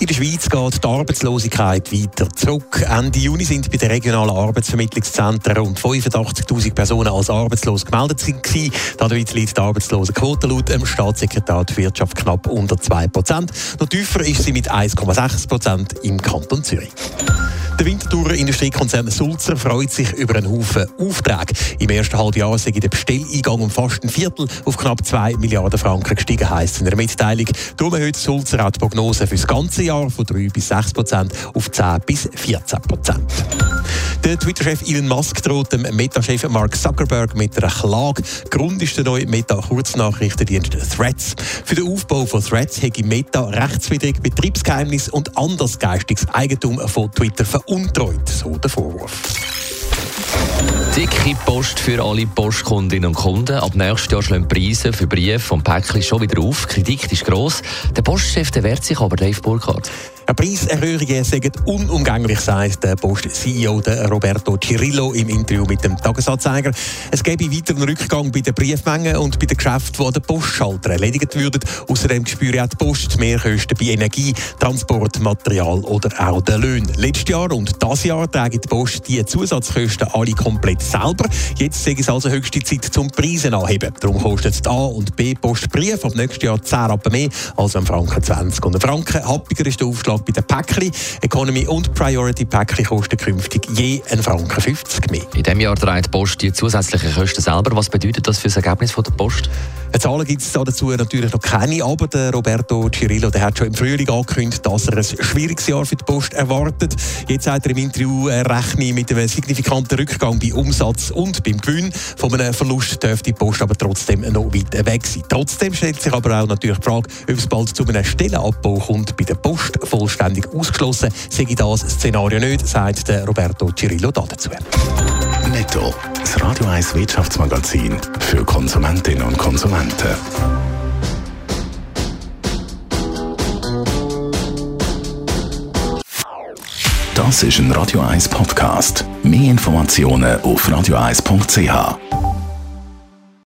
In der Schweiz geht die Arbeitslosigkeit weiter zurück. Ende Juni sind bei den regionalen Arbeitsvermittlungszentren rund 85.000 Personen als arbeitslos gemeldet gewesen. Damit liegt die Arbeitslosenquote laut dem Staatssekretär für Wirtschaft knapp unter 2%. Noch tiefer ist sie mit 1,6% im Kanton Zürich. Der Winterthurer Industriekonzern Sulzer freut sich über einen Haufen Aufträge. Im ersten Halbjahr sei der Bestelleingang um fast ein Viertel auf knapp 2 Milliarden Franken gestiegen, heisst in der Mitteilung. Darum erhöht Sulzer auch die Prognose für das ganze Jahr von 3 bis 6 Prozent auf 10 bis 14 Prozent. Der Twitter-Chef Elon Musk droht dem Meta-Chef Mark Zuckerberg mit einer Klage. Grund ist der neue Meta-Kurznachrichtendienst Threads. Für den Aufbau von Threads hätte Meta rechtswidrig Betriebsgeheimnis und anderes geistiges Eigentum von Twitter veruntreut, so der Vorwurf. Dicke Post für alle Postkundinnen und Kunden. Ab nächstes Jahr schlagen Preise für Briefe und Päckchen schon wieder auf. Die Kritik ist gross. Der Postchef wehrt sich aber, Dave Burkhardt. Preiserhöhungen sind unumgänglich, sagt der Post-CEO Roberto Cirillo im Interview mit dem Tagesanzeiger. Es gäbe weiteren Rückgang bei den Briefmengen und bei den Geschäften, die an den Postschalter erledigt würden. Außerdem spüre auch die Post Mehrkosten bei Energie, Transport, Material oder auch den Löhnen. Letztes Jahr und das Jahr trägt die Post die Zusatzkosten alle komplett selber. Jetzt ist es also höchste Zeit zum Preisen anheben. Darum kostet die A- und B-Post Brief ab nächstes Jahr 10 Rappen mehr als am Franken 20 und ein Franken. Happiger ist der Aufschlag bei den Päckchen. Economy und Priority Päckchen kosten künftig je 1,50 Franken 50 mehr. In diesem Jahr trägt die Post die zusätzlichen Kosten selber. Was bedeutet das für das Ergebnis von der Post? Zahlen gibt es dazu natürlich noch keine, aber der Roberto Cirillo der hat schon im Frühling angekündigt, dass er ein schwieriges Jahr für die Post erwartet. Jetzt sagt er im Interview, er rechne mit einem signifikanten Rückgang bei Umsatz und beim Gewinn. Von einem Verlust dürfte die Post aber trotzdem noch weit weg sein. Trotzdem stellt sich aber auch natürlich die Frage, ob es bald zu einem Stellenabbau kommt bei der Post. Vollständig ausgeschlossen sei das Szenario nicht, sagt Roberto Cirillo dazu. Netto, das Radio 1 Wirtschaftsmagazin für Konsumentinnen und Konsumenten. Das ist ein Radio 1 Podcast. Mehr Informationen auf radio1.ch.